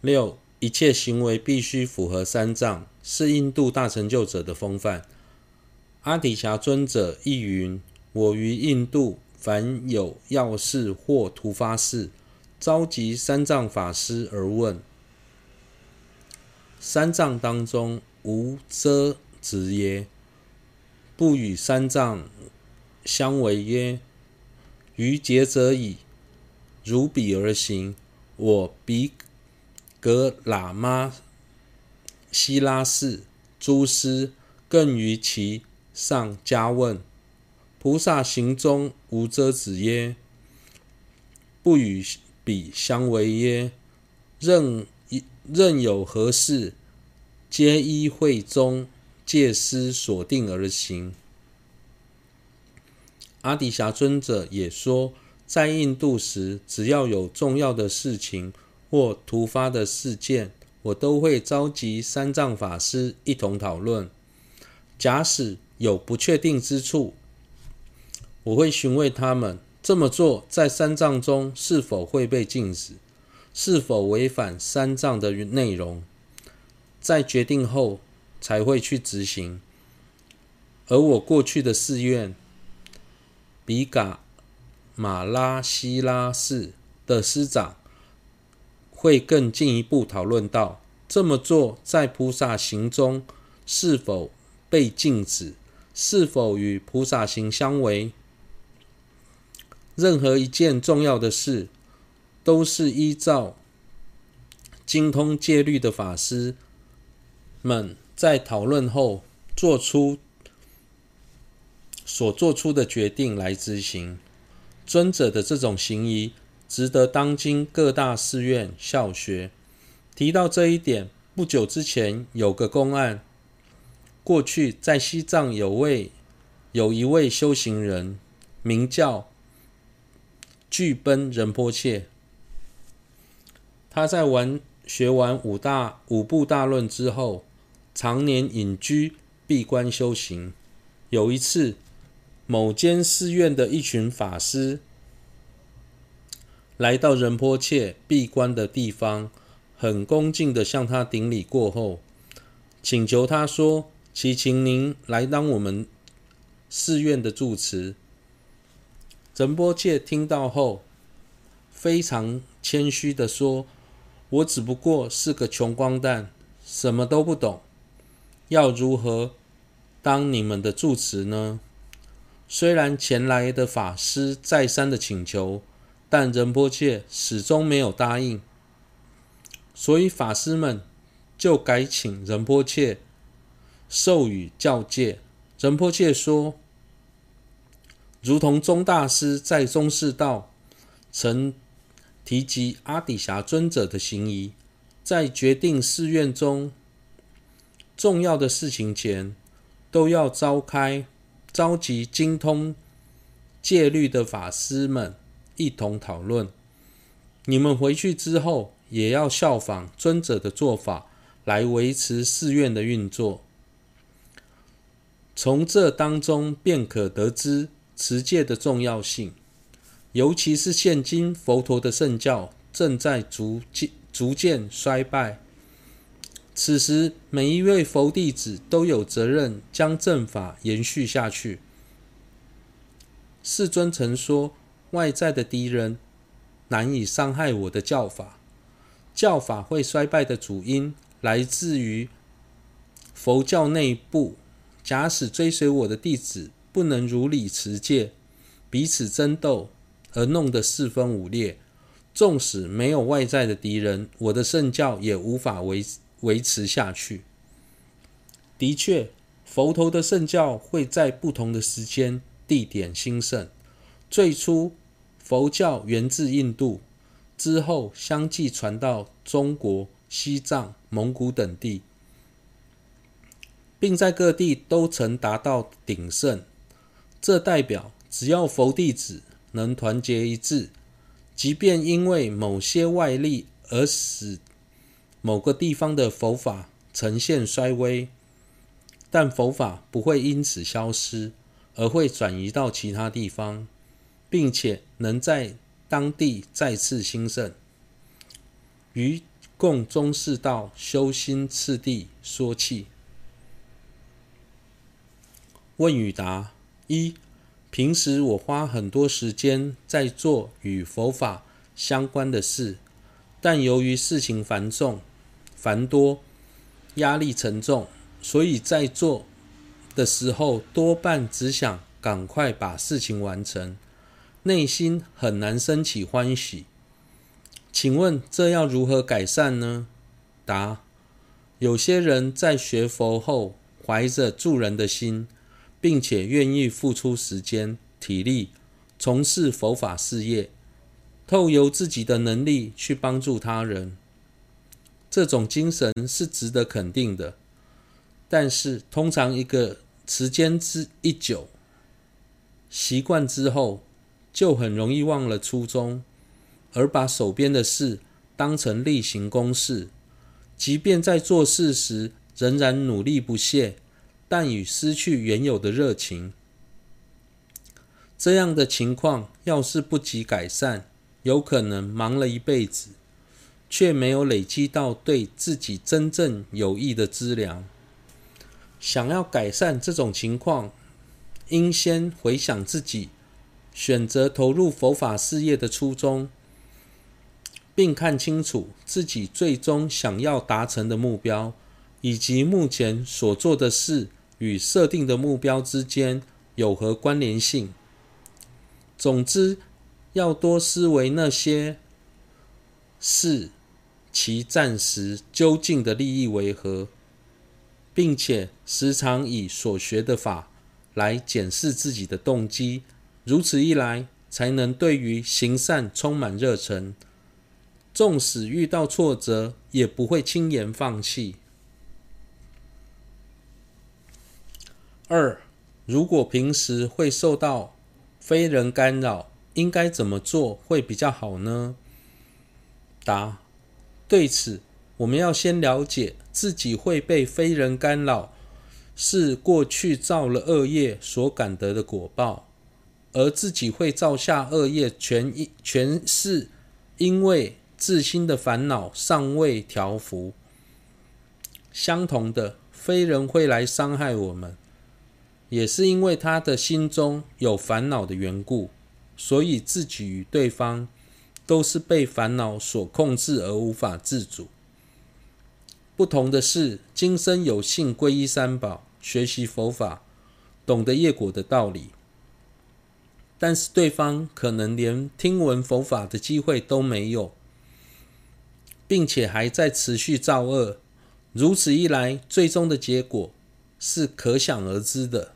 六，一切行为必须符合三藏，是印度大成就者的风范。阿底峡尊者亦云：我于印度，凡有要事或突发事，召集三藏法师而问。三藏当中无遮止耶？不与三藏相违耶？于劫者矣。如彼而行，我比格喇嘛希拉氏诸师更于其上加问：菩萨行中无遮止耶？不与彼相违耶？任任有何事，皆依会中戒师所定而行。阿底峡尊者也说，在印度时，只要有重要的事情或突发的事件，我都会召集三藏法师一同讨论。假使有不确定之处，我会询问他们这么做在三藏中是否会被禁止，是否违反三藏的内容，在决定后才会去执行。而我过去的寺院比嘎马拉希拉寺的师长会更进一步讨论到，这么做在菩萨行中是否被禁止，是否与菩萨行相违。任何一件重要的事，都是依照精通戒律的法师们在讨论后做出所做出的决定来执行。尊者的这种行仪，值得当今各大寺院校学。提到这一点，不久之前有个公案。过去在西藏有位有一位修行人，名叫具奔仁波切。他在完学完五大五部大论之后，常年隐居闭关修行。有一次，某间寺院的一群法师来到仁波切闭关的地方，很恭敬地向他顶礼过后，请求他说：“祈请您来当我们寺院的住持。”仁波切听到后，非常谦虚地说：“我只不过是个穷光蛋，什么都不懂，要如何当你们的住持呢？”虽然前来的法师再三的请求，但仁波切始终没有答应，所以法师们就改请仁波切授予教诫。仁波切说：“如同宗大师在宗世道曾提及阿底峡尊者的行仪，在决定寺院中重要的事情前，都要召开。”召集精通戒律的法师们一同讨论。你们回去之后，也要效仿尊者的做法，来维持寺院的运作。从这当中便可得知持戒的重要性，尤其是现今佛陀的圣教正在逐渐逐渐衰败。此时，每一位佛弟子都有责任将正法延续下去。世尊曾说：“外在的敌人难以伤害我的教法，教法会衰败的主因来自于佛教内部。假使追随我的弟子不能如理持戒，彼此争斗而弄得四分五裂，纵使没有外在的敌人，我的圣教也无法维。”维持下去。的确，佛陀的圣教会在不同的时间、地点兴盛。最初，佛教源自印度，之后相继传到中国、西藏、蒙古等地，并在各地都曾达到鼎盛。这代表，只要佛弟子能团结一致，即便因为某些外力而使某个地方的佛法呈现衰微，但佛法不会因此消失，而会转移到其他地方，并且能在当地再次兴盛。于共中士道修心次第说弃。问与答：一、平时我花很多时间在做与佛法相关的事，但由于事情繁重、繁多，压力沉重，所以在做的时候多半只想赶快把事情完成，内心很难升起欢喜。请问这要如何改善呢？答：有些人在学佛后，怀着助人的心。并且愿意付出时间、体力，从事佛法事业，透由自己的能力去帮助他人，这种精神是值得肯定的。但是，通常一个时间之一久，习惯之后，就很容易忘了初衷，而把手边的事当成例行公事，即便在做事时，仍然努力不懈。但已失去原有的热情，这样的情况要是不及改善，有可能忙了一辈子，却没有累积到对自己真正有益的资粮。想要改善这种情况，应先回想自己选择投入佛法事业的初衷，并看清楚自己最终想要达成的目标，以及目前所做的事。与设定的目标之间有何关联性？总之，要多思维那些事，其暂时究竟的利益为何，并且时常以所学的法来检视自己的动机。如此一来，才能对于行善充满热忱，纵使遇到挫折，也不会轻言放弃。二，如果平时会受到非人干扰，应该怎么做会比较好呢？答：对此，我们要先了解自己会被非人干扰，是过去造了恶业所感得的果报，而自己会造下恶业全，全全是因为自心的烦恼尚未调伏。相同的，非人会来伤害我们。也是因为他的心中有烦恼的缘故，所以自己与对方都是被烦恼所控制而无法自主。不同的是，今生有幸皈依三宝，学习佛法，懂得业果的道理，但是对方可能连听闻佛法的机会都没有，并且还在持续造恶。如此一来，最终的结果是可想而知的。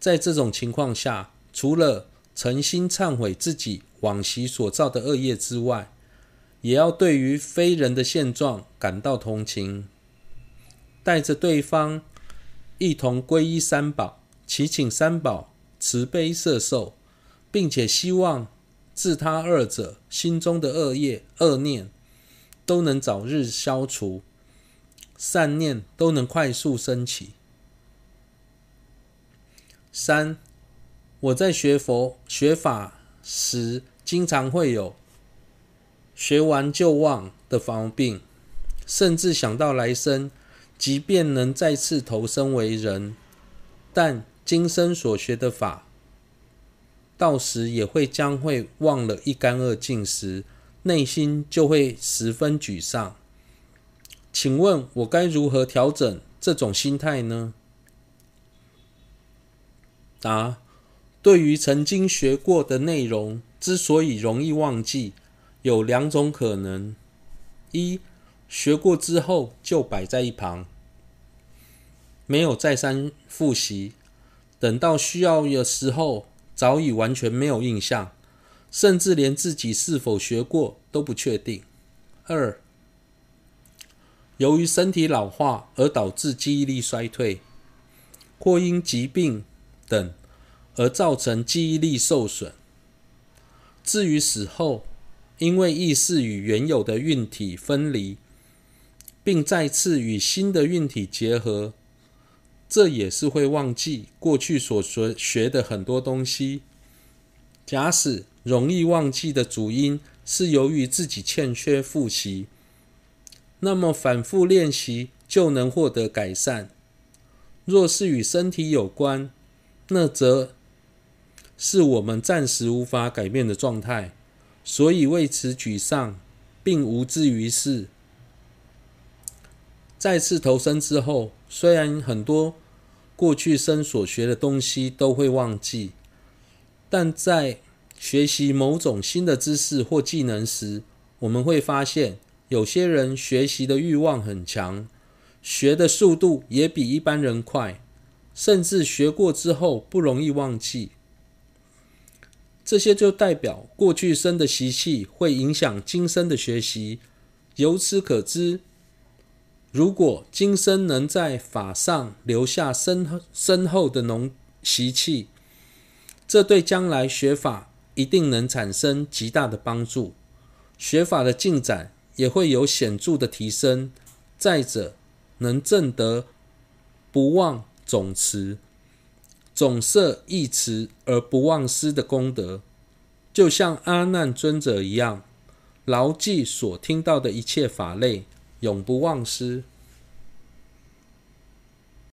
在这种情况下，除了诚心忏悔自己往昔所造的恶业之外，也要对于非人的现状感到同情，带着对方一同皈依三宝，祈请三宝慈悲摄受，并且希望自他二者心中的恶业、恶念都能早日消除，善念都能快速升起。三，我在学佛学法时，经常会有学完就忘的毛病，甚至想到来生，即便能再次投生为人，但今生所学的法，到时也会将会忘了一干二净时，内心就会十分沮丧。请问我该如何调整这种心态呢？答：对于曾经学过的内容，之所以容易忘记，有两种可能：一，学过之后就摆在一旁，没有再三复习，等到需要的时候，早已完全没有印象，甚至连自己是否学过都不确定；二，由于身体老化而导致记忆力衰退，或因疾病。等，而造成记忆力受损。至于死后，因为意识与原有的运体分离，并再次与新的运体结合，这也是会忘记过去所学学的很多东西。假使容易忘记的主因是由于自己欠缺复习，那么反复练习就能获得改善。若是与身体有关，那则是我们暂时无法改变的状态，所以为此沮丧，并无济于事。再次投生之后，虽然很多过去生所学的东西都会忘记，但在学习某种新的知识或技能时，我们会发现，有些人学习的欲望很强，学的速度也比一般人快，甚至学过之后不容易忘记。这些就代表过去生的习气会影响今生的学习。由此可知，如果今生能在法上留下深深厚的浓习气，这对将来学法一定能产生极大的帮助，学法的进展也会有显著的提升。再者，能证得不忘总持、总摄一持而不忘失的功德，就像阿难尊者一样，牢记所听到的一切法类。永不忘失。